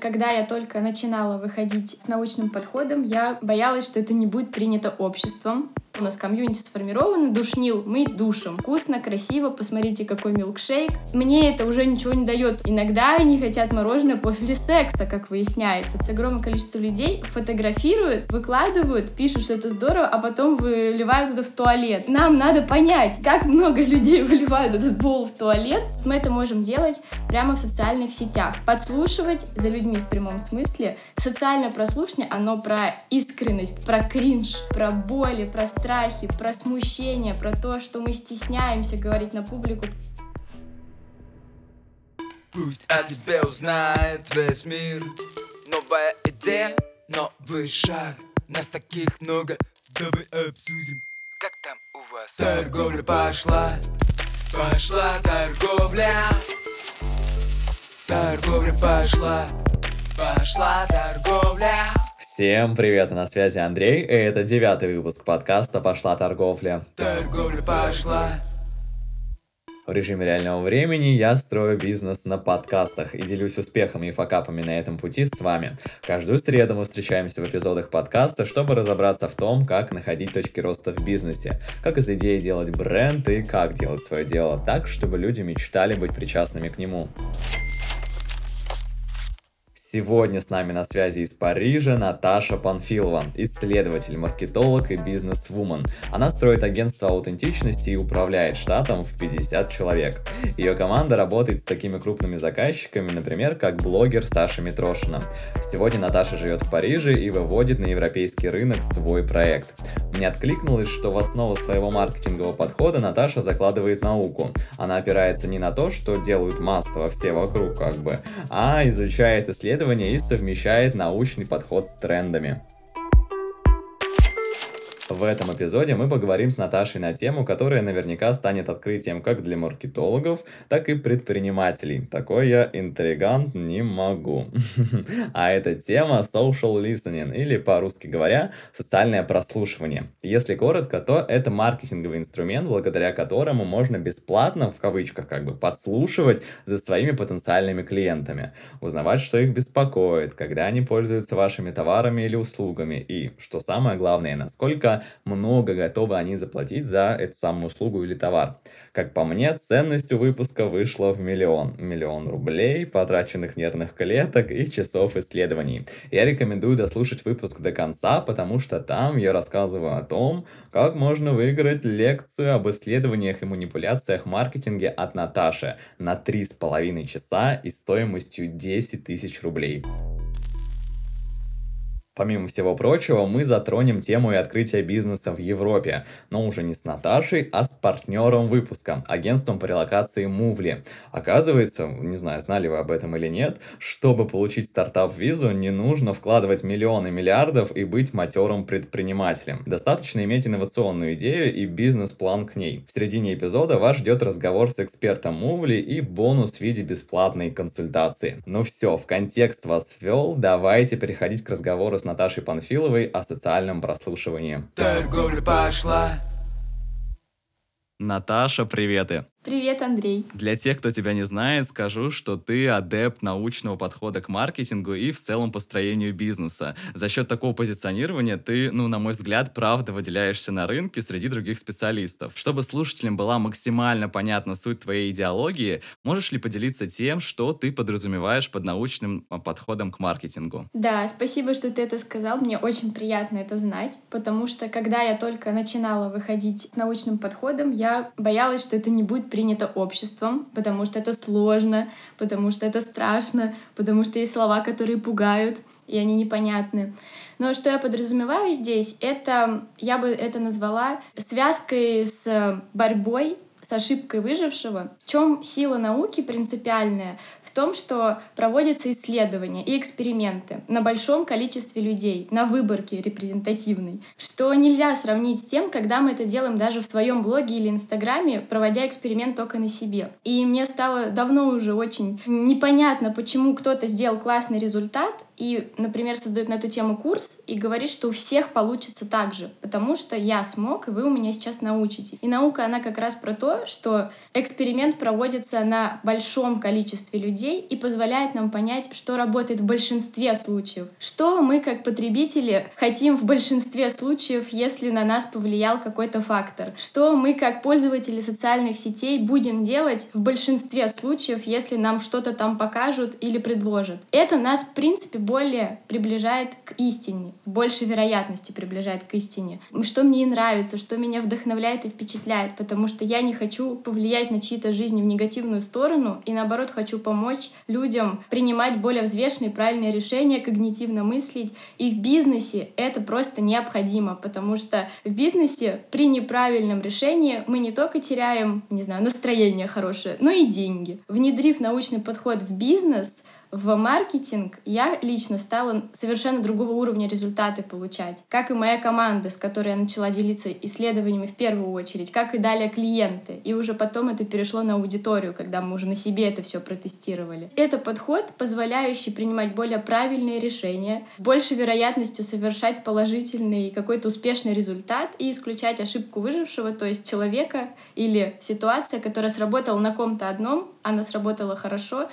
Когда я только начинала выходить с научным подходом, я боялась, что это не будет принято обществом. У нас комьюнити сформировано, душнил, мы душим. Вкусно, красиво, посмотрите, какой милкшейк. Мне это уже ничего не дает. Иногда они хотят мороженое после секса, как выясняется. Огромное количество людей фотографируют, выкладывают, пишут, что это здорово, а потом выливают это в туалет. Нам надо понять, как много людей выливают этот бол в туалет. Мы это можем делать прямо в социальных сетях. Подслушивать за людьми в прямом смысле. Социальное прослушивание, оно про искренность, про кринж, про боли, про страхи, про смущение, про то, что мы стесняемся говорить на публику. Пусть о тебе узнает весь мир. Новая идея, новый шаг. Нас таких много, давай обсудим. Как там у вас? Торговля пошла, пошла торговля. Торговля пошла, пошла торговля Всем привет, на связи Андрей, и это девятый выпуск подкаста «Пошла торговля». Торговля пошла. В режиме реального времени я строю бизнес на подкастах и делюсь успехами и факапами на этом пути с вами. Каждую среду мы встречаемся в эпизодах подкаста, чтобы разобраться в том, как находить точки роста в бизнесе, как из идеи делать бренд и как делать свое дело так, чтобы люди мечтали быть причастными к нему. Сегодня с нами на связи из Парижа Наташа Панфилова, исследователь, маркетолог и бизнес-вумен. Она строит агентство аутентичности и управляет штатом в 50 человек. Ее команда работает с такими крупными заказчиками, например, как блогер Саша Митрошина. Сегодня Наташа живет в Париже и выводит на европейский рынок свой проект. Мне откликнулось, что в основу своего маркетингового подхода Наташа закладывает науку. Она опирается не на то, что делают массово все вокруг, как бы, а изучает исследования исследования и совмещает научный подход с трендами. В этом эпизоде мы поговорим с Наташей на тему, которая наверняка станет открытием как для маркетологов, так и предпринимателей. Такой я интригант не могу. А эта тема social listening, или по-русски говоря, социальное прослушивание. Если коротко, то это маркетинговый инструмент, благодаря которому можно бесплатно, в кавычках как бы, подслушивать за своими потенциальными клиентами, узнавать, что их беспокоит, когда они пользуются вашими товарами или услугами, и, что самое главное, насколько много готовы они заплатить за эту самую услугу или товар. Как по мне, ценность у выпуска вышла в миллион. Миллион рублей, потраченных нервных клеток и часов исследований. Я рекомендую дослушать выпуск до конца, потому что там я рассказываю о том, как можно выиграть лекцию об исследованиях и манипуляциях маркетинге от Наташи на 3,5 часа и стоимостью 10 тысяч рублей. Помимо всего прочего, мы затронем тему и открытия бизнеса в Европе, но уже не с Наташей, а с партнером выпуска, агентством по релокации Мувли. Оказывается, не знаю, знали вы об этом или нет, чтобы получить стартап-визу, не нужно вкладывать миллионы миллиардов и быть матерым предпринимателем. Достаточно иметь инновационную идею и бизнес-план к ней. В середине эпизода вас ждет разговор с экспертом Мувли и бонус в виде бесплатной консультации. Ну все, в контекст вас ввел, давайте переходить к разговору с Наташей Панфиловой о социальном прослушивании. Торговля пошла. Наташа, приветы! Привет, Андрей. Для тех, кто тебя не знает, скажу, что ты адепт научного подхода к маркетингу и в целом построению бизнеса. За счет такого позиционирования ты, ну, на мой взгляд, правда выделяешься на рынке среди других специалистов. Чтобы слушателям была максимально понятна суть твоей идеологии, можешь ли поделиться тем, что ты подразумеваешь под научным а, подходом к маркетингу? Да, спасибо, что ты это сказал. Мне очень приятно это знать, потому что когда я только начинала выходить с научным подходом, я боялась, что это не будет принято обществом, потому что это сложно, потому что это страшно, потому что есть слова, которые пугают, и они непонятны. Но что я подразумеваю здесь, это я бы это назвала связкой с борьбой с ошибкой выжившего. В чем сила науки принципиальная? В том, что проводятся исследования и эксперименты на большом количестве людей, на выборке репрезентативной, что нельзя сравнить с тем, когда мы это делаем даже в своем блоге или инстаграме, проводя эксперимент только на себе. И мне стало давно уже очень непонятно, почему кто-то сделал классный результат, и, например, создает на эту тему курс и говорит, что у всех получится так же, потому что я смог, и вы у меня сейчас научите. И наука, она как раз про то, что эксперимент проводится на большом количестве людей и позволяет нам понять, что работает в большинстве случаев. Что мы, как потребители, хотим в большинстве случаев, если на нас повлиял какой-то фактор. Что мы, как пользователи социальных сетей, будем делать в большинстве случаев, если нам что-то там покажут или предложат. Это нас, в принципе, более приближает к истине, больше вероятности приближает к истине. Что мне нравится, что меня вдохновляет и впечатляет, потому что я не хочу повлиять на чьи-то жизни в негативную сторону и, наоборот, хочу помочь людям принимать более взвешенные, правильные решения, когнитивно мыслить. И в бизнесе это просто необходимо, потому что в бизнесе при неправильном решении мы не только теряем, не знаю, настроение хорошее, но и деньги. Внедрив научный подход в бизнес, в маркетинг я лично стала совершенно другого уровня результаты получать. Как и моя команда, с которой я начала делиться исследованиями в первую очередь, как и далее клиенты. И уже потом это перешло на аудиторию, когда мы уже на себе это все протестировали. Это подход, позволяющий принимать более правильные решения, больше вероятностью совершать положительный какой-то успешный результат и исключать ошибку выжившего, то есть человека или ситуация, которая сработала на ком-то одном, она сработала хорошо,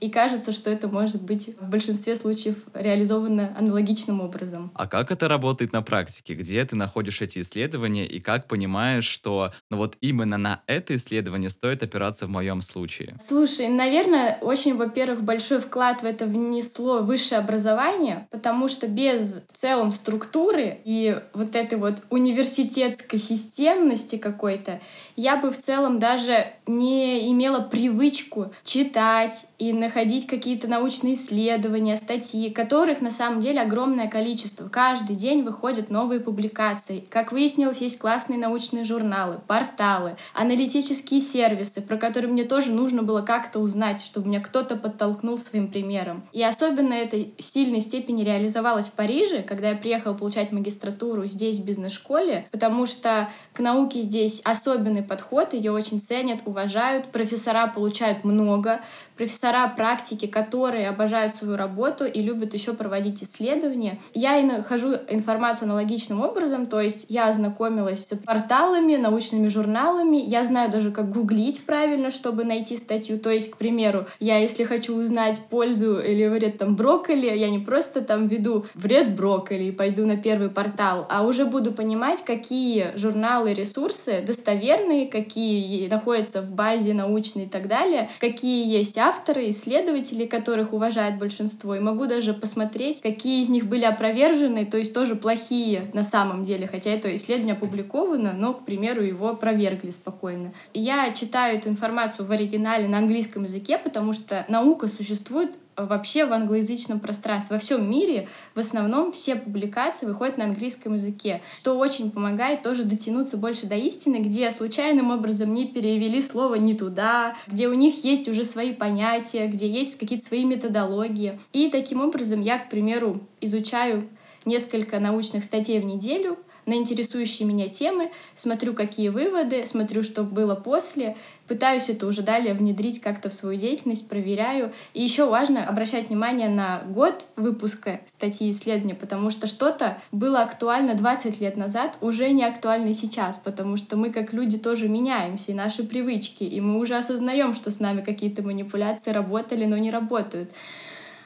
и кажется, что это может быть в большинстве случаев реализовано аналогичным образом. А как это работает на практике? Где ты находишь эти исследования и как понимаешь, что ну вот именно на это исследование стоит опираться в моем случае? Слушай, наверное, очень, во-первых, большой вклад в это внесло высшее образование, потому что без в целом структуры и вот этой вот университетской системности какой-то, я бы в целом даже не имела привычку читать и находить какие-то научные исследования, статьи, которых на самом деле огромное количество. Каждый день выходят новые публикации. Как выяснилось, есть классные научные журналы, порталы, аналитические сервисы, про которые мне тоже нужно было как-то узнать, чтобы меня кто-то подтолкнул своим примером. И особенно это в сильной степени реализовалось в Париже, когда я приехала получать магистратуру здесь, в бизнес-школе, потому что к науке здесь особенный подход, ее очень ценят, уважают, профессора получают много, профессора практики, которые обожают свою работу и любят еще проводить исследования. Я и нахожу информацию аналогичным образом, то есть я ознакомилась с порталами, научными журналами, я знаю даже, как гуглить правильно, чтобы найти статью. То есть, к примеру, я, если хочу узнать пользу или вред там брокколи, я не просто там веду вред брокколи и пойду на первый портал, а уже буду понимать, какие журналы, ресурсы достоверные, какие находятся в базе научной и так далее, какие есть авторы, исследователи, которых уважает большинство, и могу даже посмотреть, какие из них были опровержены, то есть тоже плохие на самом деле, хотя это исследование опубликовано, но, к примеру, его опровергли спокойно. Я читаю эту информацию в оригинале на английском языке, потому что наука существует вообще в англоязычном пространстве. Во всем мире в основном все публикации выходят на английском языке, что очень помогает тоже дотянуться больше до истины, где случайным образом не перевели слово не туда, где у них есть уже свои понятия, где есть какие-то свои методологии. И таким образом я, к примеру, изучаю несколько научных статей в неделю, на интересующие меня темы, смотрю, какие выводы, смотрю, что было после, пытаюсь это уже далее внедрить как-то в свою деятельность, проверяю. И еще важно обращать внимание на год выпуска статьи исследования, потому что что-то было актуально 20 лет назад, уже не актуально сейчас, потому что мы как люди тоже меняемся, и наши привычки, и мы уже осознаем, что с нами какие-то манипуляции работали, но не работают.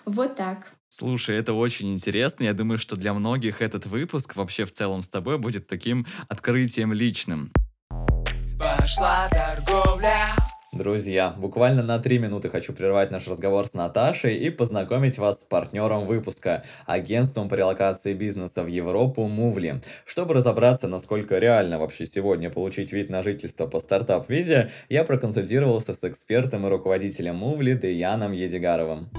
Вот так. Слушай, это очень интересно. Я думаю, что для многих этот выпуск вообще в целом с тобой будет таким открытием личным. Пошла торговля. Друзья, буквально на три минуты хочу прервать наш разговор с Наташей и познакомить вас с партнером выпуска, агентством по релокации бизнеса в Европу Мувли. Чтобы разобраться, насколько реально вообще сегодня получить вид на жительство по стартап-визе, я проконсультировался с экспертом и руководителем Мувли Деяном Едигаровым.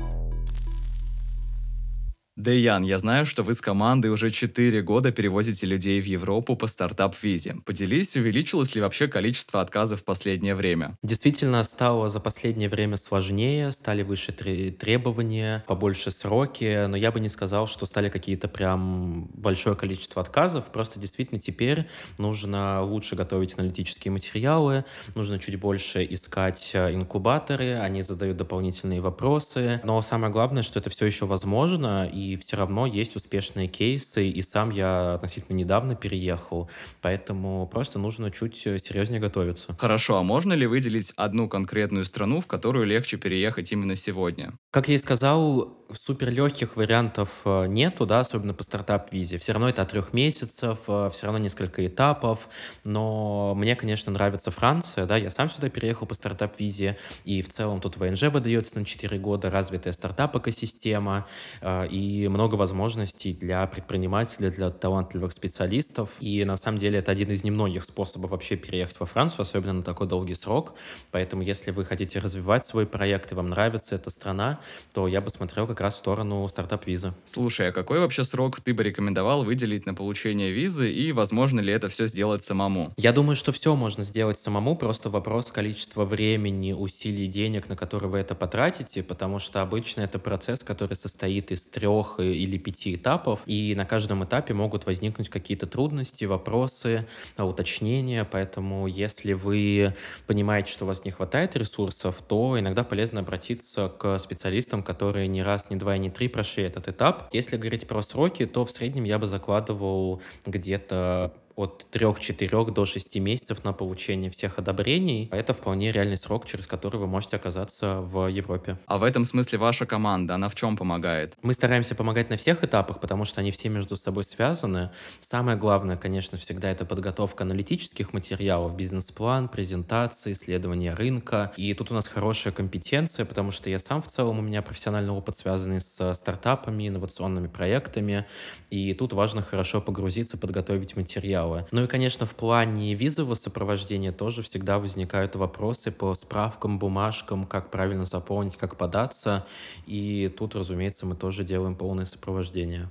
Дэян, я знаю, что вы с командой уже 4 года перевозите людей в Европу по стартап-визе. Поделись, увеличилось ли вообще количество отказов в последнее время? Действительно, стало за последнее время сложнее, стали выше требования, побольше сроки, но я бы не сказал, что стали какие-то прям большое количество отказов. Просто действительно теперь нужно лучше готовить аналитические материалы, нужно чуть больше искать э, инкубаторы, они задают дополнительные вопросы. Но самое главное, что это все еще возможно, и и все равно есть успешные кейсы, и сам я относительно недавно переехал, поэтому просто нужно чуть серьезнее готовиться. Хорошо, а можно ли выделить одну конкретную страну, в которую легче переехать именно сегодня? Как я и сказал, супер легких вариантов э, нету, да, особенно по стартап-визе. Все равно это от трех месяцев, э, все равно несколько этапов, но мне, конечно, нравится Франция, да, я сам сюда переехал по стартап-визе, и в целом тут ВНЖ выдается на 4 года, развитая стартап-экосистема, э, и много возможностей для предпринимателей, для талантливых специалистов, и на самом деле это один из немногих способов вообще переехать во Францию, особенно на такой долгий срок, поэтому если вы хотите развивать свой проект и вам нравится эта страна, то я бы смотрел как раз в сторону стартап-визы. Слушай, а какой вообще срок ты бы рекомендовал выделить на получение визы и возможно ли это все сделать самому? Я думаю, что все можно сделать самому, просто вопрос количества времени, усилий, денег, на которые вы это потратите, потому что обычно это процесс, который состоит из трех или пяти этапов, и на каждом этапе могут возникнуть какие-то трудности, вопросы, уточнения, поэтому если вы понимаете, что у вас не хватает ресурсов, то иногда полезно обратиться к специалистам, которые не раз не два и не три прошли этот этап. Если говорить про сроки, то в среднем я бы закладывал где-то от 3-4 до 6 месяцев на получение всех одобрений. Это вполне реальный срок, через который вы можете оказаться в Европе. А в этом смысле ваша команда, она в чем помогает? Мы стараемся помогать на всех этапах, потому что они все между собой связаны. Самое главное, конечно, всегда это подготовка аналитических материалов, бизнес-план, презентации, исследование рынка. И тут у нас хорошая компетенция, потому что я сам в целом, у меня профессиональный опыт, связанный с стартапами, инновационными проектами. И тут важно хорошо погрузиться, подготовить материал материалы. Ну и, конечно, в плане визового сопровождения тоже всегда возникают вопросы по справкам, бумажкам, как правильно заполнить, как податься. И тут, разумеется, мы тоже делаем полное сопровождение.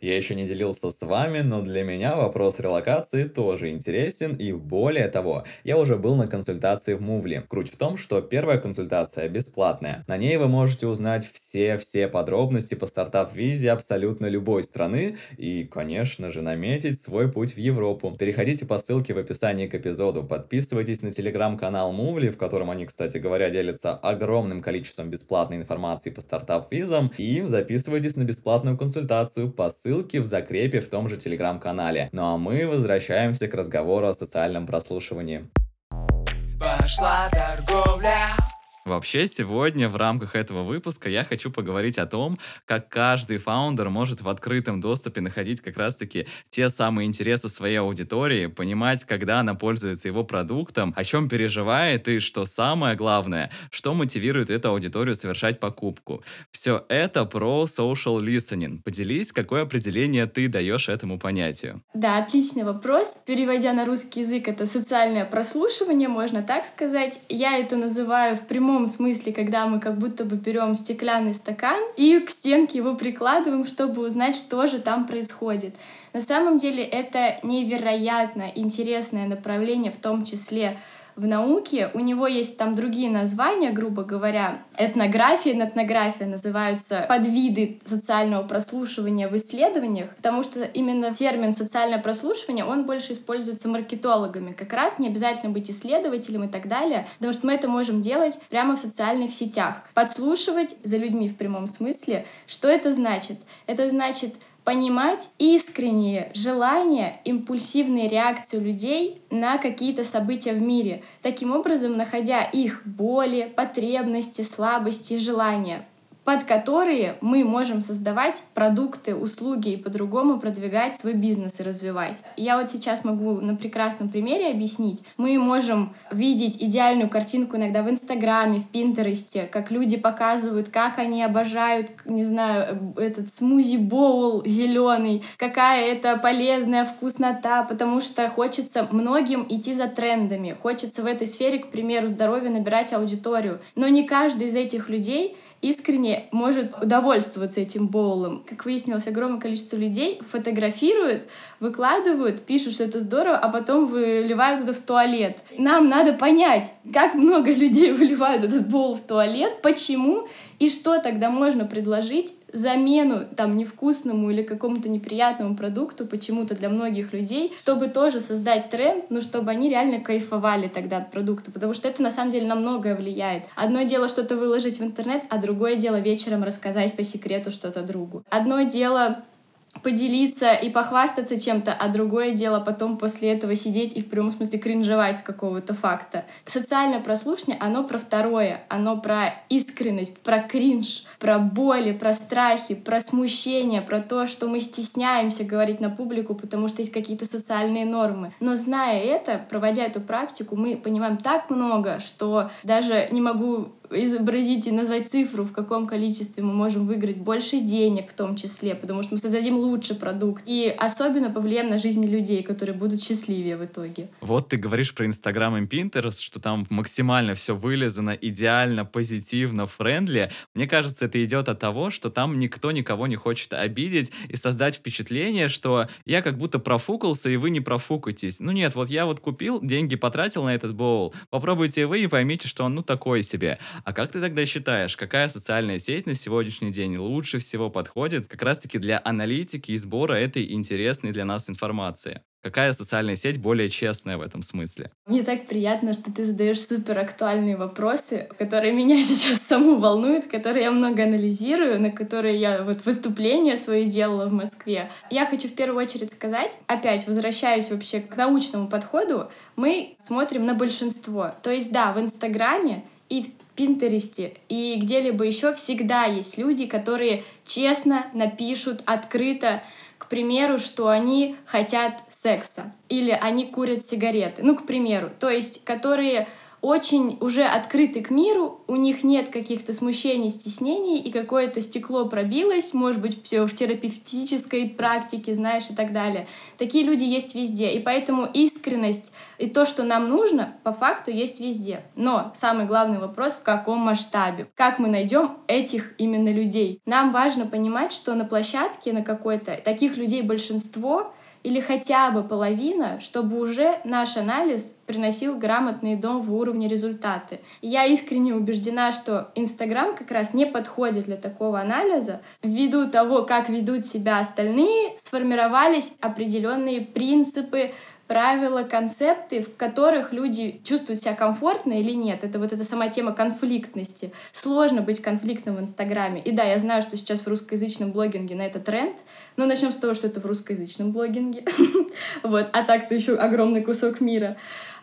Я еще не делился с вами, но для меня вопрос релокации тоже интересен, и более того, я уже был на консультации в Мувли. Круть в том, что первая консультация бесплатная. На ней вы можете узнать все-все подробности по стартап-визе абсолютно любой страны и, конечно же, наметить свой путь в Европу. Переходите по ссылке в описании к эпизоду, подписывайтесь на телеграм-канал Мувли, в котором они, кстати говоря, делятся огромным количеством бесплатной информации по стартап-визам, и записывайтесь на бесплатную консультацию по ссылке ссылки в закрепе в том же телеграм-канале. Ну а мы возвращаемся к разговору о социальном прослушивании. Пошла торговля. Вообще, сегодня в рамках этого выпуска я хочу поговорить о том, как каждый фаундер может в открытом доступе находить как раз-таки те самые интересы своей аудитории, понимать, когда она пользуется его продуктом, о чем переживает и, что самое главное, что мотивирует эту аудиторию совершать покупку. Все это про social listening. Поделись, какое определение ты даешь этому понятию. Да, отличный вопрос. Переводя на русский язык, это социальное прослушивание, можно так сказать. Я это называю в прямом прямом смысле, когда мы как будто бы берем стеклянный стакан и к стенке его прикладываем, чтобы узнать, что же там происходит. На самом деле это невероятно интересное направление, в том числе в науке. У него есть там другие названия, грубо говоря. Этнография и этнография называются подвиды социального прослушивания в исследованиях, потому что именно термин социальное прослушивание, он больше используется маркетологами. Как раз не обязательно быть исследователем и так далее, потому что мы это можем делать прямо в социальных сетях. Подслушивать за людьми в прямом смысле. Что это значит? Это значит понимать искренние желания, импульсивные реакции людей на какие-то события в мире, таким образом находя их боли, потребности, слабости желания под которые мы можем создавать продукты, услуги и по-другому продвигать свой бизнес и развивать. Я вот сейчас могу на прекрасном примере объяснить. Мы можем видеть идеальную картинку иногда в Инстаграме, в Пинтересте, как люди показывают, как они обожают, не знаю, этот смузи-боул зеленый, какая это полезная вкуснота, потому что хочется многим идти за трендами, хочется в этой сфере, к примеру, здоровья набирать аудиторию. Но не каждый из этих людей искренне может удовольствоваться этим боулом. Как выяснилось, огромное количество людей фотографируют, выкладывают, пишут, что это здорово, а потом выливают это в туалет. Нам надо понять, как много людей выливают этот боул в туалет, почему и что тогда можно предложить замену там невкусному или какому-то неприятному продукту почему-то для многих людей, чтобы тоже создать тренд, ну, чтобы они реально кайфовали тогда от продукта, потому что это на самом деле на многое влияет. Одно дело что-то выложить в интернет, а другое дело вечером рассказать по секрету что-то другу. Одно дело поделиться и похвастаться чем-то, а другое дело потом после этого сидеть и в прямом смысле кринжевать с какого-то факта. Социальное прослушание, оно про второе, оно про искренность, про кринж, про боли, про страхи, про смущение, про то, что мы стесняемся говорить на публику, потому что есть какие-то социальные нормы. Но зная это, проводя эту практику, мы понимаем так много, что даже не могу изобразить и назвать цифру, в каком количестве мы можем выиграть больше денег в том числе, потому что мы создадим лучший продукт. И особенно повлияем на жизни людей, которые будут счастливее в итоге. Вот ты говоришь про Инстаграм и Pinterest, что там максимально все вылезано идеально, позитивно, френдли. Мне кажется, это идет от того, что там никто никого не хочет обидеть и создать впечатление, что я как будто профукался, и вы не профукаетесь. Ну нет, вот я вот купил, деньги потратил на этот боул, попробуйте вы и поймите, что он ну такой себе. А как ты тогда считаешь, какая социальная сеть на сегодняшний день лучше всего подходит как раз-таки для аналитики и сбора этой интересной для нас информации? Какая социальная сеть более честная в этом смысле? Мне так приятно, что ты задаешь супер актуальные вопросы, которые меня сейчас саму волнуют, которые я много анализирую, на которые я вот выступления свои делала в Москве. Я хочу в первую очередь сказать, опять возвращаюсь вообще к научному подходу, мы смотрим на большинство. То есть да, в Инстаграме и в Пинтересте и где-либо еще всегда есть люди, которые честно напишут открыто, к примеру, что они хотят секса или они курят сигареты. Ну, к примеру. То есть, которые очень уже открыты к миру, у них нет каких-то смущений, стеснений, и какое-то стекло пробилось, может быть, все в терапевтической практике, знаешь, и так далее. Такие люди есть везде, и поэтому искренность и то, что нам нужно, по факту есть везде. Но самый главный вопрос, в каком масштабе? Как мы найдем этих именно людей? Нам важно понимать, что на площадке, на какой-то, таких людей большинство, или хотя бы половина, чтобы уже наш анализ приносил грамотные до уровня результаты. И я искренне убеждена, что Инстаграм как раз не подходит для такого анализа. Ввиду того, как ведут себя остальные, сформировались определенные принципы, правила, концепты, в которых люди чувствуют себя комфортно или нет. Это вот эта сама тема конфликтности. Сложно быть конфликтным в Инстаграме. И да, я знаю, что сейчас в русскоязычном блогинге на это тренд, но начнем с того, что это в русскоязычном блогинге. вот. А так-то еще огромный кусок мира.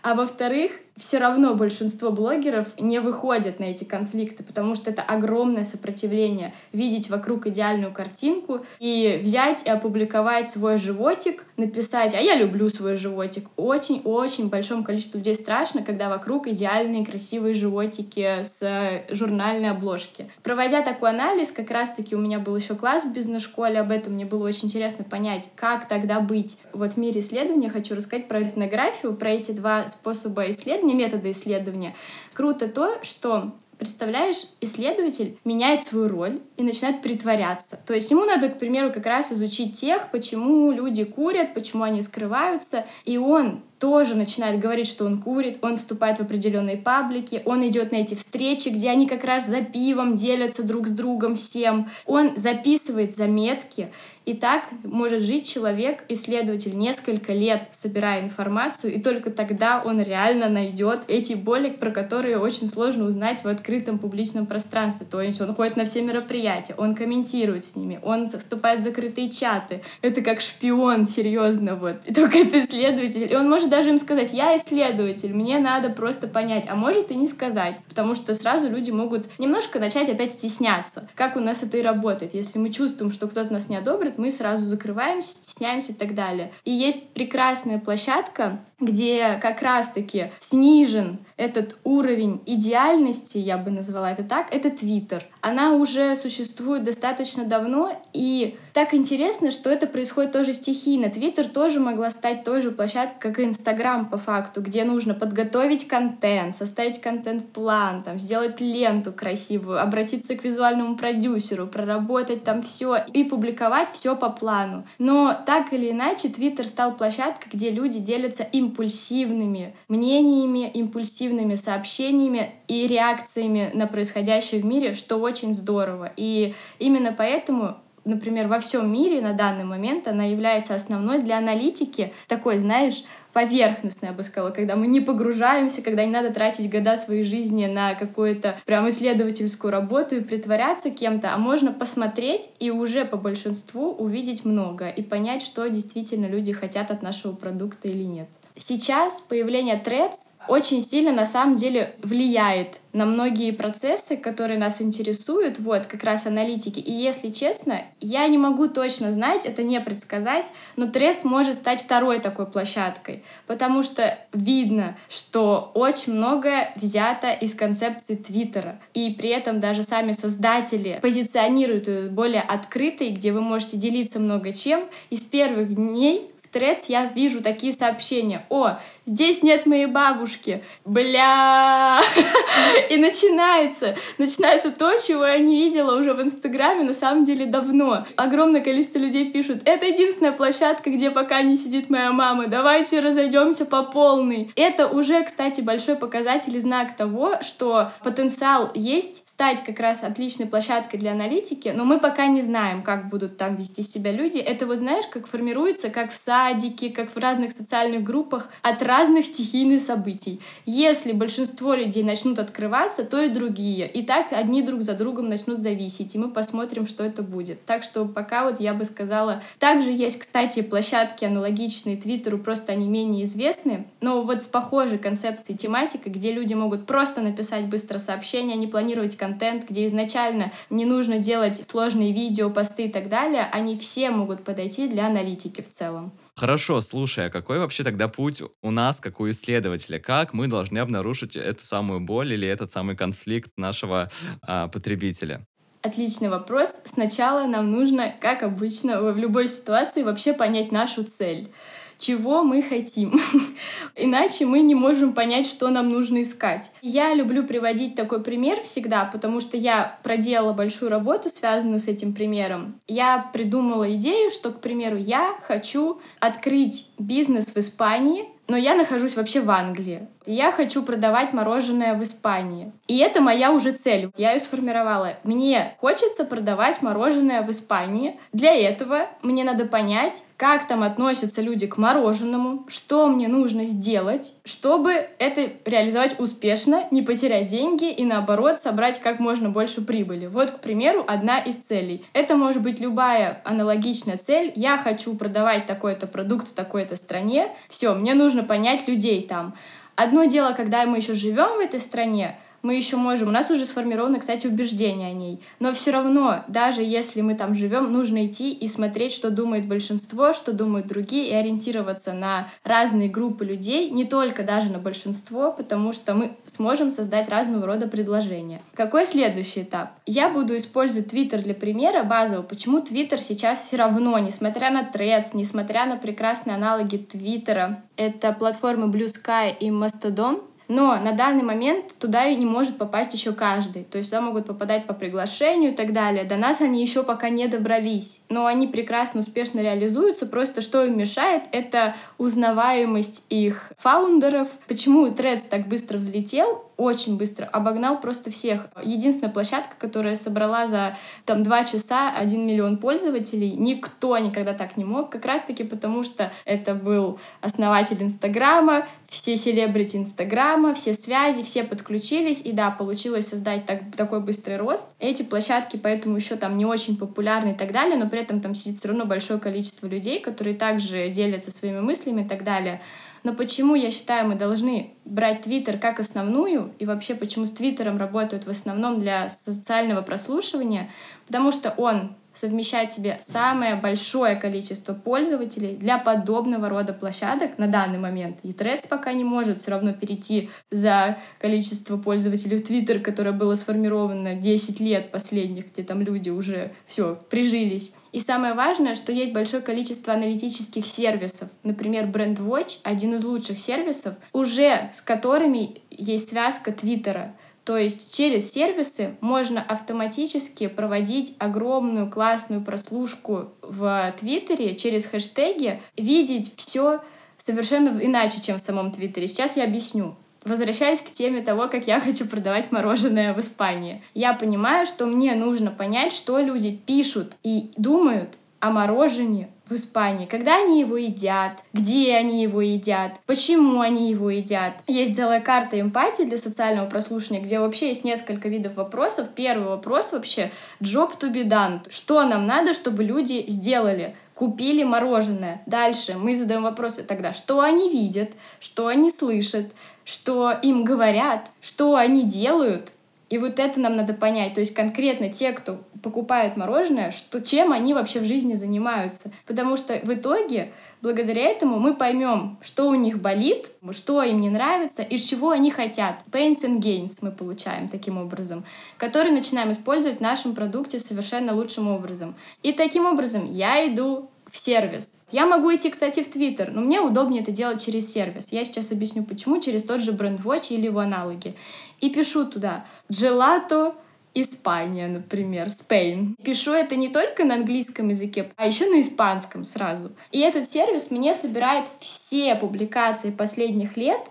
А во-вторых, все равно большинство блогеров не выходят на эти конфликты, потому что это огромное сопротивление видеть вокруг идеальную картинку и взять и опубликовать свой животик, написать «а я люблю свой животик». Очень-очень большому количеству людей страшно, когда вокруг идеальные красивые животики с журнальной обложки. Проводя такой анализ, как раз-таки у меня был еще класс в бизнес-школе, об этом мне было очень интересно понять, как тогда быть. Вот в мире исследования хочу рассказать про этнографию, про эти два способа исследования, методы исследования. Круто то, что Представляешь, исследователь меняет свою роль и начинает притворяться. То есть ему надо, к примеру, как раз изучить тех, почему люди курят, почему они скрываются, и он тоже начинает говорить, что он курит, он вступает в определенные паблики, он идет на эти встречи, где они как раз за пивом делятся друг с другом всем, он записывает заметки, и так может жить человек, исследователь, несколько лет, собирая информацию, и только тогда он реально найдет эти боли, про которые очень сложно узнать в открытом публичном пространстве. То есть он ходит на все мероприятия, он комментирует с ними, он вступает в закрытые чаты. Это как шпион, серьезно, вот. И только это исследователь. И он может даже им сказать, я исследователь, мне надо просто понять, а может и не сказать, потому что сразу люди могут немножко начать опять стесняться. Как у нас это и работает. Если мы чувствуем, что кто-то нас не одобрит, мы сразу закрываемся, стесняемся и так далее. И есть прекрасная площадка, где как раз-таки снижен этот уровень идеальности, я бы назвала это так, это Твиттер. Она уже существует достаточно давно, и так интересно, что это происходит тоже стихийно. Твиттер тоже могла стать той же площадкой, как и Инстаграм по факту, где нужно подготовить контент, составить контент-план, там, сделать ленту красивую, обратиться к визуальному продюсеру, проработать там все и публиковать все по плану. Но так или иначе, Твиттер стал площадкой, где люди делятся импульсивными мнениями, импульсивными сообщениями и реакциями на происходящее в мире, что очень здорово. И именно поэтому например, во всем мире на данный момент она является основной для аналитики, такой, знаешь, поверхностной, я бы сказала, когда мы не погружаемся, когда не надо тратить года своей жизни на какую-то прям исследовательскую работу и притворяться кем-то, а можно посмотреть и уже по большинству увидеть много и понять, что действительно люди хотят от нашего продукта или нет. Сейчас появление Threads очень сильно на самом деле влияет на многие процессы, которые нас интересуют, вот, как раз аналитики. И если честно, я не могу точно знать, это не предсказать, но Трец может стать второй такой площадкой, потому что видно, что очень многое взято из концепции Твиттера, и при этом даже сами создатели позиционируют ее более открытой, где вы можете делиться много чем. И с первых дней Трец я вижу такие сообщения. О, здесь нет моей бабушки. Бля! И начинается. Начинается то, чего я не видела уже в Инстаграме на самом деле давно. Огромное количество людей пишут, это единственная площадка, где пока не сидит моя мама. Давайте разойдемся по полной. Это уже, кстати, большой показатель и знак того, что потенциал есть стать как раз отличной площадкой для аналитики, но мы пока не знаем, как будут там вести себя люди. Это вот знаешь, как формируется, как в саде, садике, как в разных социальных группах от разных стихийных событий. Если большинство людей начнут открываться, то и другие. И так одни друг за другом начнут зависеть, и мы посмотрим, что это будет. Так что пока вот я бы сказала... Также есть, кстати, площадки аналогичные Твиттеру, просто они менее известны, но вот с похожей концепцией тематикой, где люди могут просто написать быстро сообщение, не планировать контент, где изначально не нужно делать сложные видео, посты и так далее, они все могут подойти для аналитики в целом. Хорошо, слушай, а какой вообще тогда путь у нас, как у исследователя? Как мы должны обнаружить эту самую боль или этот самый конфликт нашего а, потребителя? Отличный вопрос. Сначала нам нужно, как обычно, в любой ситуации вообще понять нашу цель чего мы хотим. Иначе мы не можем понять, что нам нужно искать. Я люблю приводить такой пример всегда, потому что я проделала большую работу, связанную с этим примером. Я придумала идею, что, к примеру, я хочу открыть бизнес в Испании, но я нахожусь вообще в Англии. Я хочу продавать мороженое в Испании. И это моя уже цель. Я ее сформировала. Мне хочется продавать мороженое в Испании. Для этого мне надо понять, как там относятся люди к мороженому, что мне нужно сделать, чтобы это реализовать успешно, не потерять деньги и наоборот собрать как можно больше прибыли. Вот, к примеру, одна из целей. Это может быть любая аналогичная цель. Я хочу продавать такой-то продукт в такой-то стране. Все, мне нужно понять людей там. Одно дело, когда мы еще живем в этой стране, мы еще можем, у нас уже сформированы, кстати, убеждения о ней. Но все равно, даже если мы там живем, нужно идти и смотреть, что думает большинство, что думают другие, и ориентироваться на разные группы людей, не только даже на большинство, потому что мы сможем создать разного рода предложения. Какой следующий этап? Я буду использовать Twitter для примера базово. Почему Twitter сейчас все равно, несмотря на Threads, несмотря на прекрасные аналоги Твиттера, это платформы Blue Sky и Mastodon, но на данный момент туда не может попасть еще каждый. То есть туда могут попадать по приглашению и так далее. До нас они еще пока не добрались. Но они прекрасно, успешно реализуются. Просто что им мешает, это узнаваемость их фаундеров. Почему Threads так быстро взлетел? Очень быстро, обогнал просто всех. Единственная площадка, которая собрала за там два часа 1 миллион пользователей, никто никогда так не мог, как раз-таки потому, что это был основатель Инстаграма, все селебрити Инстаграма, все связи, все подключились, и да, получилось создать так, такой быстрый рост. Эти площадки поэтому еще там не очень популярны и так далее, но при этом там сидит все равно большое количество людей, которые также делятся своими мыслями и так далее. Но почему, я считаю, мы должны брать Твиттер как основную, и вообще почему с Твиттером работают в основном для социального прослушивания, потому что он совмещать себе самое большое количество пользователей для подобного рода площадок на данный момент. И Threads пока не может все равно перейти за количество пользователей в Twitter, которое было сформировано 10 лет последних, где там люди уже все прижились. И самое важное, что есть большое количество аналитических сервисов. Например, BrandWatch — один из лучших сервисов, уже с которыми есть связка Твиттера. То есть через сервисы можно автоматически проводить огромную классную прослушку в Твиттере через хэштеги, видеть все совершенно иначе, чем в самом Твиттере. Сейчас я объясню. Возвращаясь к теме того, как я хочу продавать мороженое в Испании. Я понимаю, что мне нужно понять, что люди пишут и думают о мороженое в Испании, когда они его едят, где они его едят, почему они его едят. Есть целая карта эмпатии для социального прослушивания, где вообще есть несколько видов вопросов. Первый вопрос вообще job to be done. Что нам надо, чтобы люди сделали? купили мороженое. Дальше мы задаем вопросы тогда, что они видят, что они слышат, что им говорят, что они делают, и вот это нам надо понять. То есть конкретно те, кто покупает мороженое, что, чем они вообще в жизни занимаются. Потому что в итоге, благодаря этому, мы поймем, что у них болит, что им не нравится и чего они хотят. Pains and gains мы получаем таким образом, который начинаем использовать в нашем продукте совершенно лучшим образом. И таким образом я иду в сервис. Я могу идти, кстати, в Твиттер, но мне удобнее это делать через сервис. Я сейчас объясню, почему, через тот же BrandWatch или его аналоги. И пишу туда «Gelato Испания, например, Spain. Пишу это не только на английском языке, а еще на испанском сразу. И этот сервис мне собирает все публикации последних лет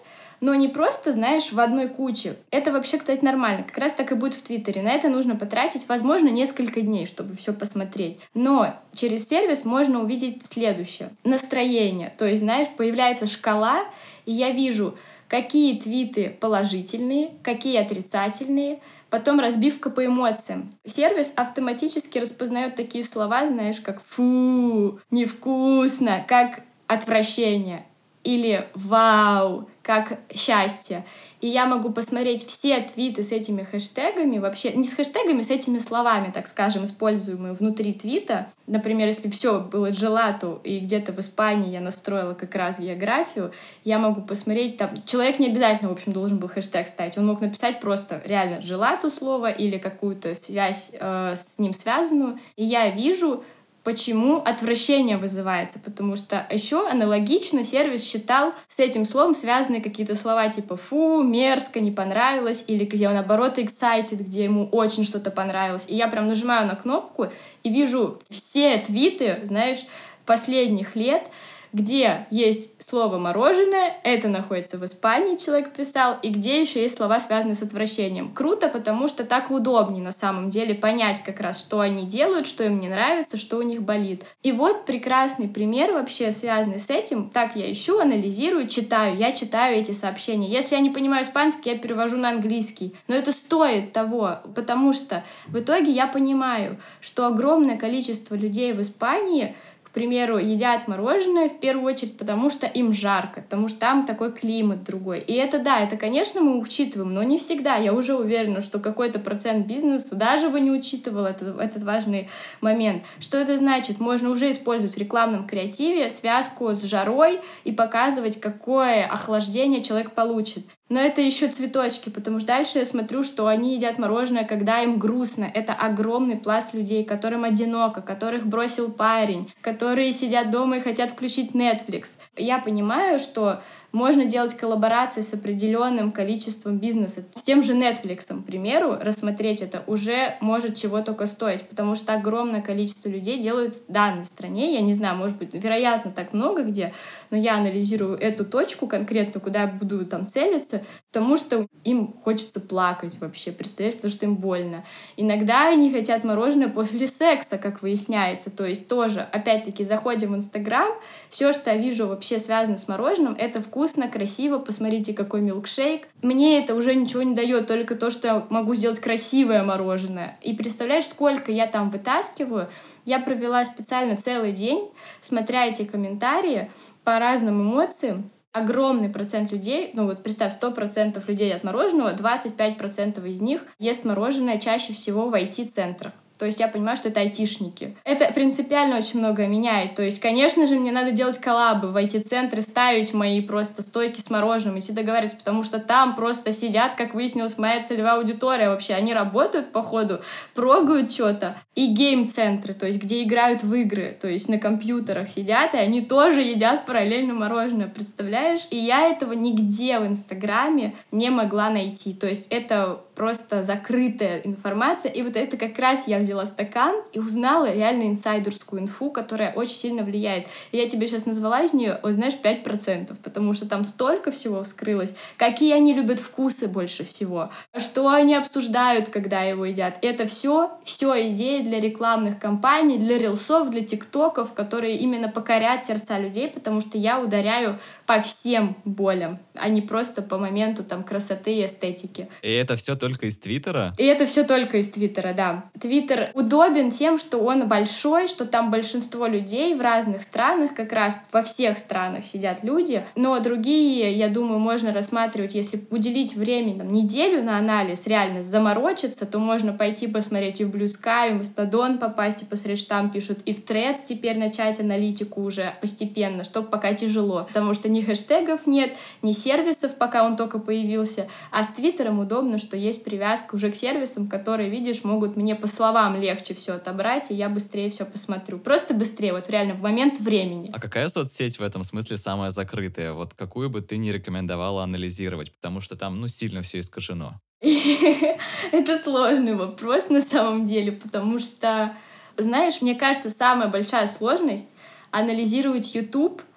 но не просто, знаешь, в одной куче. Это вообще, кстати, нормально. Как раз так и будет в Твиттере. На это нужно потратить, возможно, несколько дней, чтобы все посмотреть. Но через сервис можно увидеть следующее. Настроение. То есть, знаешь, появляется шкала, и я вижу, какие твиты положительные, какие отрицательные, потом разбивка по эмоциям. Сервис автоматически распознает такие слова, знаешь, как «фу», «невкусно», как «отвращение» или «вау», как счастье. И я могу посмотреть все твиты с этими хэштегами, вообще не с хэштегами, с этими словами, так скажем, используемые внутри твита. Например, если все было джелату, и где-то в Испании я настроила как раз географию, я могу посмотреть там... Человек не обязательно, в общем, должен был хэштег ставить. Он мог написать просто реально джелату слово или какую-то связь э, с ним связанную. И я вижу, Почему отвращение вызывается? Потому что еще аналогично сервис считал с этим словом связаны какие-то слова типа «фу», «мерзко», «не понравилось», или где он, наоборот, excited, где ему очень что-то понравилось. И я прям нажимаю на кнопку и вижу все твиты, знаешь, последних лет, где есть слово «мороженое», это находится в Испании, человек писал, и где еще есть слова, связанные с отвращением. Круто, потому что так удобнее на самом деле понять как раз, что они делают, что им не нравится, что у них болит. И вот прекрасный пример вообще связанный с этим. Так я ищу, анализирую, читаю. Я читаю эти сообщения. Если я не понимаю испанский, я перевожу на английский. Но это стоит того, потому что в итоге я понимаю, что огромное количество людей в Испании примеру, едят мороженое в первую очередь потому, что им жарко, потому что там такой климат другой. И это да, это, конечно, мы учитываем, но не всегда. Я уже уверена, что какой-то процент бизнеса даже бы не учитывал этот, этот важный момент. Что это значит? Можно уже использовать в рекламном креативе связку с жарой и показывать, какое охлаждение человек получит. Но это еще цветочки, потому что дальше я смотрю, что они едят мороженое, когда им грустно. Это огромный пласт людей, которым одиноко, которых бросил парень, которые сидят дома и хотят включить Netflix. Я понимаю, что можно делать коллаборации с определенным количеством бизнеса. С тем же Netflix, к примеру, рассмотреть это уже может чего только стоить, потому что огромное количество людей делают в данной стране. Я не знаю, может быть, вероятно, так много где, но я анализирую эту точку конкретно, куда я буду там целиться, потому что им хочется плакать вообще, представляешь, потому что им больно. Иногда они хотят мороженое после секса, как выясняется. То есть тоже, опять-таки, заходим в Инстаграм, все, что я вижу вообще связано с мороженым, это вкус вкусно, красиво, посмотрите, какой милкшейк. Мне это уже ничего не дает, только то, что я могу сделать красивое мороженое. И представляешь, сколько я там вытаскиваю? Я провела специально целый день, смотря эти комментарии по разным эмоциям, огромный процент людей, ну вот представь, 100% людей от мороженого, 25% из них ест мороженое чаще всего в IT-центрах. То есть я понимаю, что это айтишники. Это принципиально очень много меняет. То есть, конечно же, мне надо делать коллабы в IT-центры, ставить мои просто стойки с мороженым, идти договариваться, потому что там просто сидят, как выяснилось, моя целевая аудитория вообще. Они работают, по ходу, прогают что-то. И гейм-центры, то есть где играют в игры, то есть на компьютерах сидят, и они тоже едят параллельно мороженое, представляешь? И я этого нигде в Инстаграме не могла найти. То есть это просто закрытая информация. И вот это как раз я взяла стакан и узнала реально инсайдерскую инфу, которая очень сильно влияет. И я тебе сейчас назвала из нее, вот знаешь, 5%, потому что там столько всего вскрылось. Какие они любят вкусы больше всего, что они обсуждают, когда его едят. Это все, все идеи для рекламных кампаний, для рилсов, для тиктоков, которые именно покорят сердца людей, потому что я ударяю по всем болям, а не просто по моменту там красоты и эстетики. И это все только из Твиттера? И это все только из Твиттера, да. Твиттер удобен тем, что он большой, что там большинство людей в разных странах, как раз во всех странах сидят люди, но другие, я думаю, можно рассматривать, если уделить время, там, неделю на анализ, реально заморочиться, то можно пойти посмотреть и в Blue Sky, и в Mastodon попасть и посмотреть, что там пишут, и в Threads теперь начать аналитику уже постепенно, что пока тяжело, потому что ни хэштегов нет, ни сервисов, пока он только появился. А с Твиттером удобно, что есть привязка уже к сервисам, которые, видишь, могут мне по словам легче все отобрать, и я быстрее все посмотрю. Просто быстрее, вот реально в момент времени. А какая соцсеть в этом смысле самая закрытая? Вот какую бы ты не рекомендовала анализировать? Потому что там, ну, сильно все искажено. Это сложный вопрос на самом деле, потому что, знаешь, мне кажется, самая большая сложность анализировать YouTube —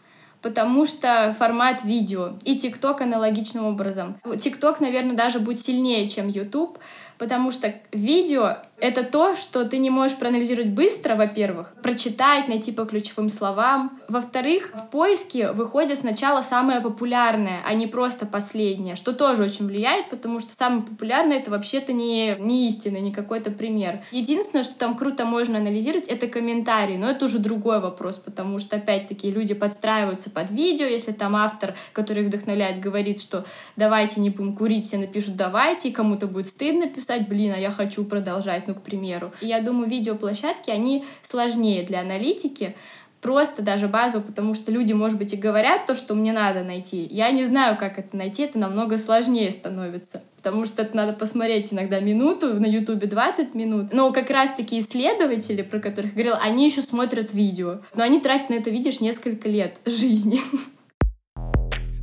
потому что формат видео. И ТикТок аналогичным образом. ТикТок, наверное, даже будет сильнее, чем YouTube, потому что видео это то, что ты не можешь проанализировать быстро, во-первых, прочитать, найти по ключевым словам. Во-вторых, в поиске выходит сначала самое популярное, а не просто последнее, что тоже очень влияет, потому что самое популярное — это вообще-то не, не истина, не какой-то пример. Единственное, что там круто можно анализировать, это комментарии, но это уже другой вопрос, потому что, опять-таки, люди подстраиваются под видео, если там автор, который их вдохновляет, говорит, что давайте не будем курить, все напишут давайте, и кому-то будет стыдно писать, блин, а я хочу продолжать ну, к примеру. И я думаю, видеоплощадки, они сложнее для аналитики, просто даже базово, потому что люди, может быть, и говорят то, что мне надо найти. Я не знаю, как это найти, это намного сложнее становится, потому что это надо посмотреть иногда минуту, на Ютубе 20 минут. Но как раз такие исследователи, про которых я говорила, они еще смотрят видео. Но они тратят на это, видишь, несколько лет жизни.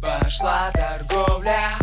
Пошла торговля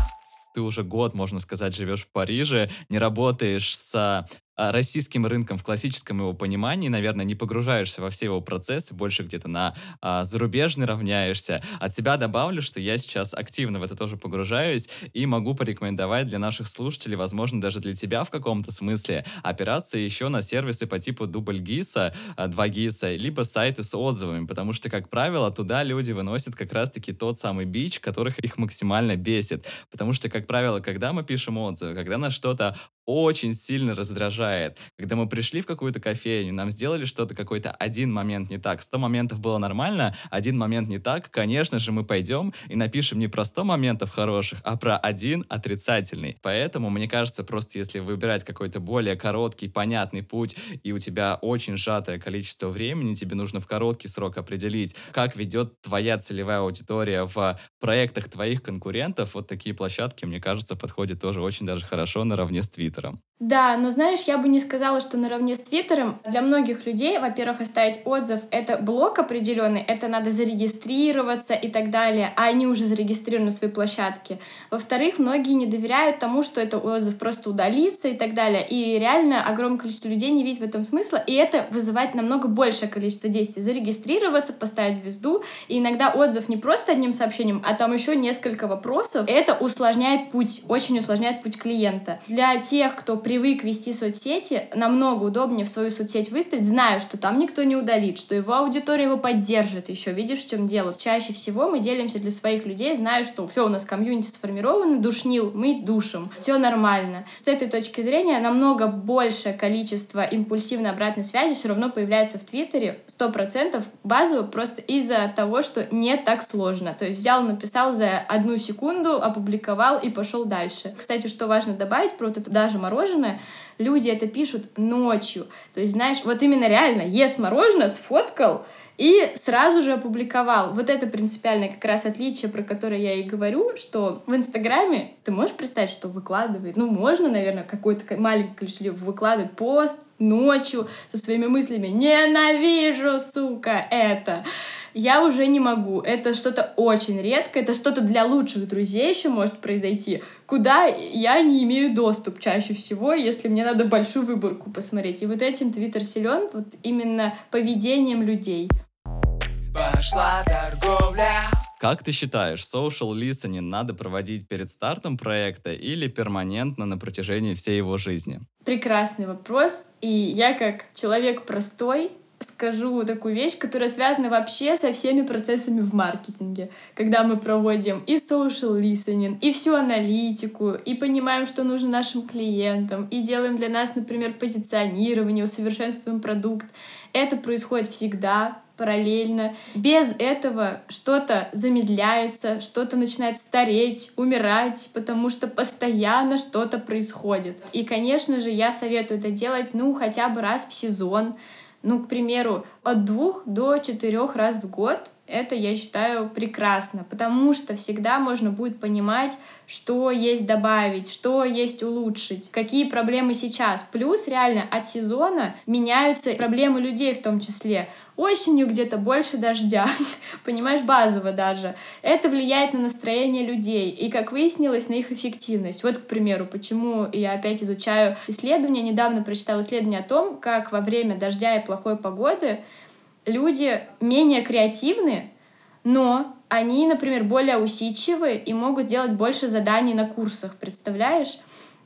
ты уже год, можно сказать, живешь в Париже, не работаешь с российским рынком в классическом его понимании, наверное, не погружаешься во все его процессы, больше где-то на а, зарубежный равняешься. От себя добавлю, что я сейчас активно в это тоже погружаюсь и могу порекомендовать для наших слушателей, возможно, даже для тебя в каком-то смысле, опираться еще на сервисы по типу дубль ГИСа, а, два ГИСа, либо сайты с отзывами, потому что, как правило, туда люди выносят как раз-таки тот самый бич, которых их максимально бесит. Потому что, как правило, когда мы пишем отзывы, когда нас что-то очень сильно раздражает. Когда мы пришли в какую-то кофейню, нам сделали что-то, какой-то один момент не так. Сто моментов было нормально, один момент не так. Конечно же, мы пойдем и напишем не про сто моментов хороших, а про один отрицательный. Поэтому, мне кажется, просто если выбирать какой-то более короткий, понятный путь, и у тебя очень сжатое количество времени, тебе нужно в короткий срок определить, как ведет твоя целевая аудитория в проектах твоих конкурентов, вот такие площадки, мне кажется, подходят тоже очень даже хорошо наравне с Твиттером. Твиттером. Да, но знаешь, я бы не сказала, что наравне с Твиттером. Для многих людей, во-первых, оставить отзыв — это блок определенный, это надо зарегистрироваться и так далее, а они уже зарегистрированы на своей площадке. Во-вторых, многие не доверяют тому, что это отзыв просто удалится и так далее. И реально огромное количество людей не видит в этом смысла, и это вызывает намного большее количество действий. Зарегистрироваться, поставить звезду, и иногда отзыв не просто одним сообщением, а там еще несколько вопросов. Это усложняет путь, очень усложняет путь клиента. Для тех, кто привык вести соцсети, намного удобнее в свою соцсеть выставить, зная, что там никто не удалит, что его аудитория его поддержит еще. Видишь, в чем дело? Чаще всего мы делимся для своих людей, зная, что все, у нас комьюнити сформировано, душнил, мы душим. Все нормально. С этой точки зрения намного большее количество импульсивной обратной связи все равно появляется в Твиттере, сто процентов базово, просто из-за того, что не так сложно. То есть взял, написал за одну секунду, опубликовал и пошел дальше. Кстати, что важно добавить про вот это даже мороженое, мороженое, люди это пишут ночью. То есть, знаешь, вот именно реально ест мороженое, сфоткал, и сразу же опубликовал. Вот это принципиальное как раз отличие, про которое я и говорю, что в Инстаграме ты можешь представить, что выкладывает, ну, можно, наверное, какое-то маленькое количество выкладывает пост ночью со своими мыслями «Ненавижу, сука, это!» Я уже не могу. Это что-то очень редко, это что-то для лучших друзей еще может произойти, куда я не имею доступ чаще всего, если мне надо большую выборку посмотреть. И вот этим Твиттер силен, вот именно поведением людей. Пошла торговля как ты считаешь, social listening надо проводить перед стартом проекта или перманентно на протяжении всей его жизни? Прекрасный вопрос. И я как человек простой скажу такую вещь, которая связана вообще со всеми процессами в маркетинге. Когда мы проводим и social listening, и всю аналитику, и понимаем, что нужно нашим клиентам, и делаем для нас, например, позиционирование, усовершенствуем продукт. Это происходит всегда, параллельно. Без этого что-то замедляется, что-то начинает стареть, умирать, потому что постоянно что-то происходит. И, конечно же, я советую это делать, ну, хотя бы раз в сезон, ну, к примеру, от двух до четырех раз в год это, я считаю, прекрасно, потому что всегда можно будет понимать, что есть добавить, что есть улучшить, какие проблемы сейчас. Плюс реально от сезона меняются проблемы людей в том числе. Осенью где-то больше дождя, понимаешь, базово даже. Это влияет на настроение людей и, как выяснилось, на их эффективность. Вот, к примеру, почему я опять изучаю исследования. Недавно прочитала исследование о том, как во время дождя и плохой погоды люди менее креативны, но они, например, более усидчивы и могут делать больше заданий на курсах, представляешь?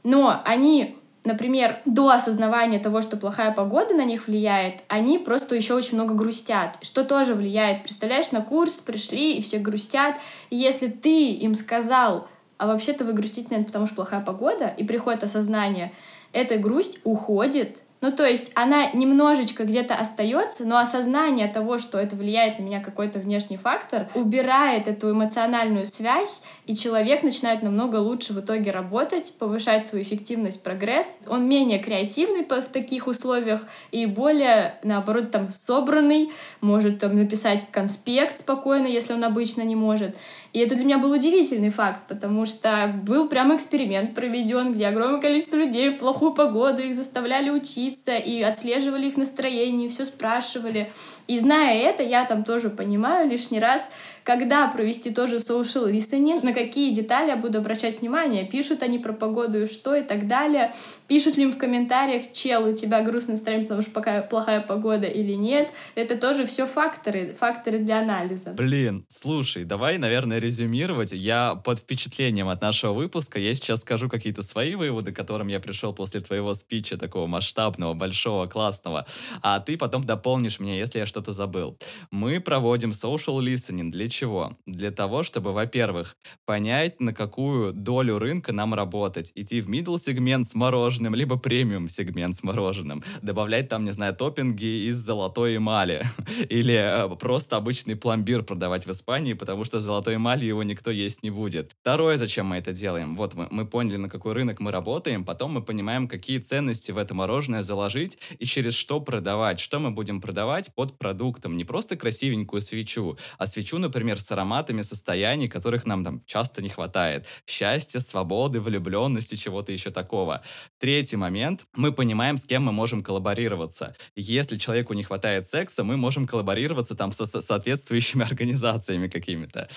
Но они, например, до осознавания того, что плохая погода на них влияет, они просто еще очень много грустят, что тоже влияет. Представляешь, на курс пришли и все грустят, и если ты им сказал, а вообще-то вы грустите, наверное, потому что плохая погода, и приходит осознание, эта грусть уходит, ну, то есть она немножечко где-то остается, но осознание того, что это влияет на меня какой-то внешний фактор, убирает эту эмоциональную связь, и человек начинает намного лучше в итоге работать, повышать свою эффективность, прогресс. Он менее креативный в таких условиях и более, наоборот, там собранный, может там написать конспект спокойно, если он обычно не может. И это для меня был удивительный факт, потому что был прям эксперимент проведен, где огромное количество людей в плохую погоду их заставляли учиться и отслеживали их настроение, все спрашивали. И зная это, я там тоже понимаю лишний раз, когда провести тоже social listening, на какие детали я буду обращать внимание, пишут они про погоду и что и так далее, пишут ли им в комментариях, чел, у тебя грустное настроение, потому что пока плохая погода или нет, это тоже все факторы, факторы для анализа. Блин, слушай, давай, наверное, резюмировать. Я под впечатлением от нашего выпуска, я сейчас скажу какие-то свои выводы, к которым я пришел после твоего спича такого масштабного, большого, классного, а ты потом дополнишь мне, если я что-то забыл. Мы проводим social listening. Для чего? Для того, чтобы, во-первых, понять, на какую долю рынка нам работать. Идти в middle сегмент с мороженым, либо премиум сегмент с мороженым. Добавлять там, не знаю, топпинги из золотой эмали. Или э, просто обычный пломбир продавать в Испании, потому что золотой эмали его никто есть не будет. Второе, зачем мы это делаем? Вот мы, мы поняли, на какой рынок мы работаем, потом мы понимаем, какие ценности в это мороженое заложить и через что продавать. Что мы будем продавать под продуктом. Не просто красивенькую свечу, а свечу, например, с ароматами состояний, которых нам там часто не хватает. Счастья, свободы, влюбленности, чего-то еще такого. Третий момент. Мы понимаем, с кем мы можем коллаборироваться. Если человеку не хватает секса, мы можем коллаборироваться там со соответствующими организациями какими-то.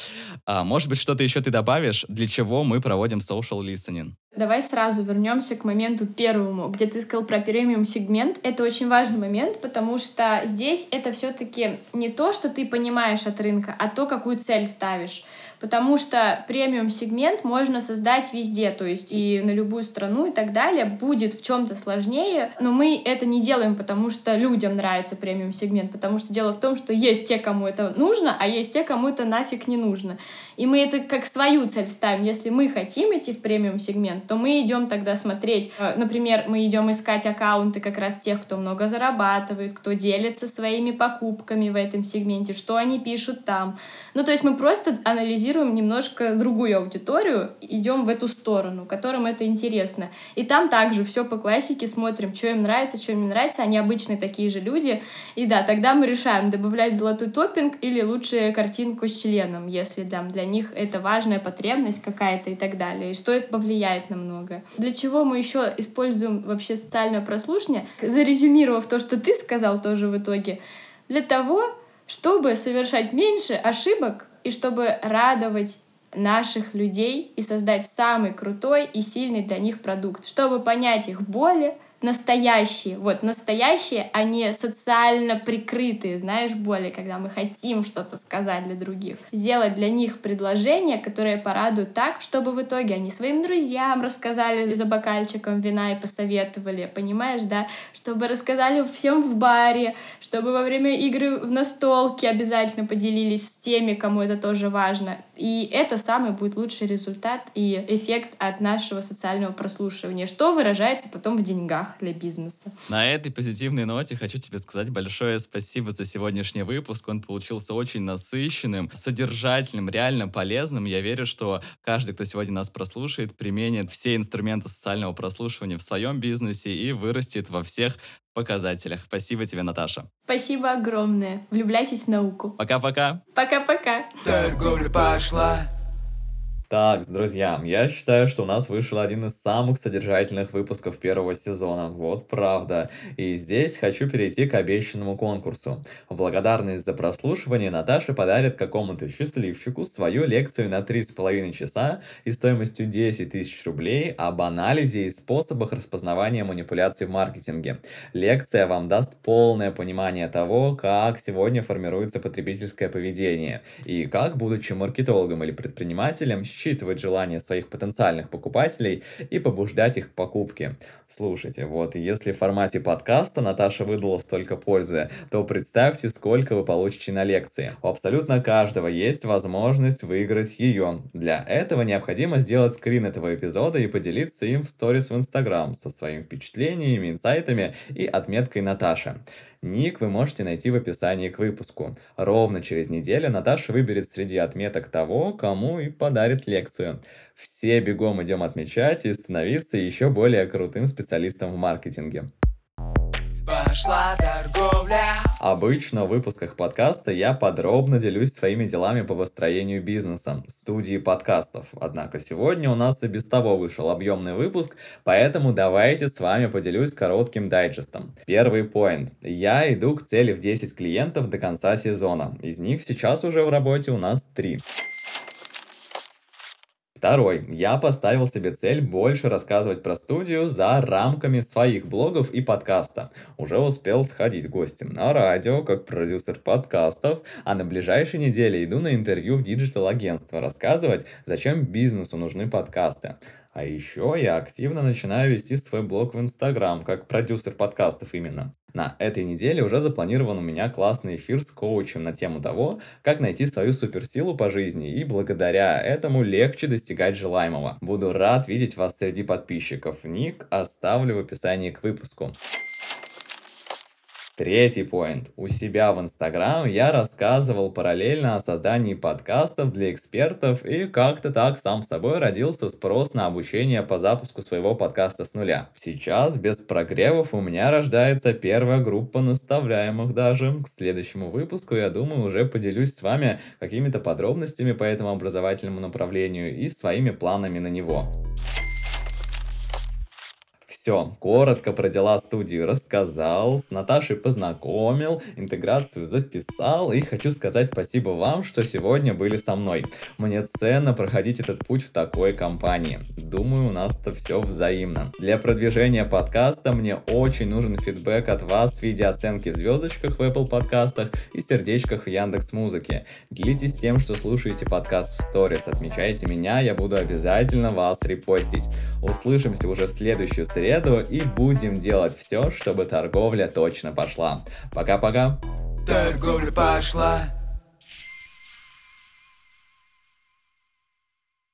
А, может быть, что-то еще ты добавишь, для чего мы проводим social listening? Давай сразу вернемся к моменту первому, где ты сказал про премиум сегмент. Это очень важный момент, потому что здесь это все-таки не то, что ты понимаешь от рынка, а то, какую цель ставишь потому что премиум-сегмент можно создать везде, то есть и на любую страну и так далее. Будет в чем-то сложнее, но мы это не делаем, потому что людям нравится премиум-сегмент, потому что дело в том, что есть те, кому это нужно, а есть те, кому это нафиг не нужно. И мы это как свою цель ставим. Если мы хотим идти в премиум-сегмент, то мы идем тогда смотреть, э, например, мы идем искать аккаунты как раз тех, кто много зарабатывает, кто делится своими покупками в этом сегменте, что они пишут там. Ну, то есть мы просто анализируем анализируем немножко другую аудиторию, идем в эту сторону, которым это интересно. И там также все по классике смотрим, что им нравится, что им не нравится. Они обычные такие же люди. И да, тогда мы решаем, добавлять золотой топпинг или лучше картинку с членом, если там для них это важная потребность какая-то и так далее. И что это повлияет на много. Для чего мы еще используем вообще социальное прослушивание? Зарезюмировав то, что ты сказал тоже в итоге, для того, чтобы совершать меньше ошибок и чтобы радовать наших людей и создать самый крутой и сильный для них продукт, чтобы понять их боли, настоящие, вот настоящие, а не социально прикрытые, знаешь, боли, когда мы хотим что-то сказать для других. Сделать для них предложение, которое порадует так, чтобы в итоге они своим друзьям рассказали за бокальчиком вина и посоветовали, понимаешь, да? Чтобы рассказали всем в баре, чтобы во время игры в настолке обязательно поделились с теми, кому это тоже важно. И это самый будет лучший результат и эффект от нашего социального прослушивания, что выражается потом в деньгах шагах для бизнеса. На этой позитивной ноте хочу тебе сказать большое спасибо за сегодняшний выпуск. Он получился очень насыщенным, содержательным, реально полезным. Я верю, что каждый, кто сегодня нас прослушает, применит все инструменты социального прослушивания в своем бизнесе и вырастет во всех показателях. Спасибо тебе, Наташа. Спасибо огромное. Влюбляйтесь в науку. Пока-пока. Пока-пока. Торговля пошла. Так, друзья, я считаю, что у нас вышел один из самых содержательных выпусков первого сезона. Вот правда. И здесь хочу перейти к обещанному конкурсу. В благодарность за прослушивание Наташа подарит какому-то счастливчику свою лекцию на 3,5 часа и стоимостью 10 тысяч рублей об анализе и способах распознавания манипуляций в маркетинге. Лекция вам даст полное понимание того, как сегодня формируется потребительское поведение и как, будучи маркетологом или предпринимателем, считывать желания своих потенциальных покупателей и побуждать их к покупке. Слушайте, вот если в формате подкаста Наташа выдала столько пользы, то представьте, сколько вы получите на лекции. У абсолютно каждого есть возможность выиграть ее. Для этого необходимо сделать скрин этого эпизода и поделиться им в сторис в Инстаграм со своими впечатлениями, инсайтами и отметкой Наташи. Ник вы можете найти в описании к выпуску. Ровно через неделю Наташа выберет среди отметок того, кому и подарит лекцию. Все бегом идем отмечать и становиться еще более крутым специалистом в маркетинге. Пошла торговля. Обычно в выпусках подкаста я подробно делюсь своими делами по построению бизнеса, студии подкастов. Однако сегодня у нас и без того вышел объемный выпуск, поэтому давайте с вами поделюсь коротким дайджестом. Первый point. Я иду к цели в 10 клиентов до конца сезона. Из них сейчас уже в работе у нас 3. Второй. Я поставил себе цель больше рассказывать про студию за рамками своих блогов и подкаста. Уже успел сходить гостем на радио, как продюсер подкастов, а на ближайшей неделе иду на интервью в digital-агентство рассказывать, зачем бизнесу нужны подкасты. А еще я активно начинаю вести свой блог в Инстаграм, как продюсер подкастов именно. На этой неделе уже запланирован у меня классный эфир с коучем на тему того, как найти свою суперсилу по жизни и благодаря этому легче достигать желаемого. Буду рад видеть вас среди подписчиков. Ник оставлю в описании к выпуску. Третий поинт. У себя в Инстаграм я рассказывал параллельно о создании подкастов для экспертов и как-то так сам собой родился спрос на обучение по запуску своего подкаста с нуля. Сейчас без прогревов у меня рождается первая группа наставляемых даже. К следующему выпуску, я думаю, уже поделюсь с вами какими-то подробностями по этому образовательному направлению и своими планами на него. Все, коротко про дела студии рассказал, с Наташей познакомил, интеграцию записал и хочу сказать спасибо вам, что сегодня были со мной. Мне ценно проходить этот путь в такой компании. Думаю, у нас это все взаимно. Для продвижения подкаста мне очень нужен фидбэк от вас в виде оценки в звездочках в Apple подкастах и сердечках в Яндекс Музыке. Делитесь тем, что слушаете подкаст в сторис, отмечайте меня, я буду обязательно вас репостить. Услышимся уже в следующую среду среду и будем делать все, чтобы торговля точно пошла. Пока-пока. Торговля пошла.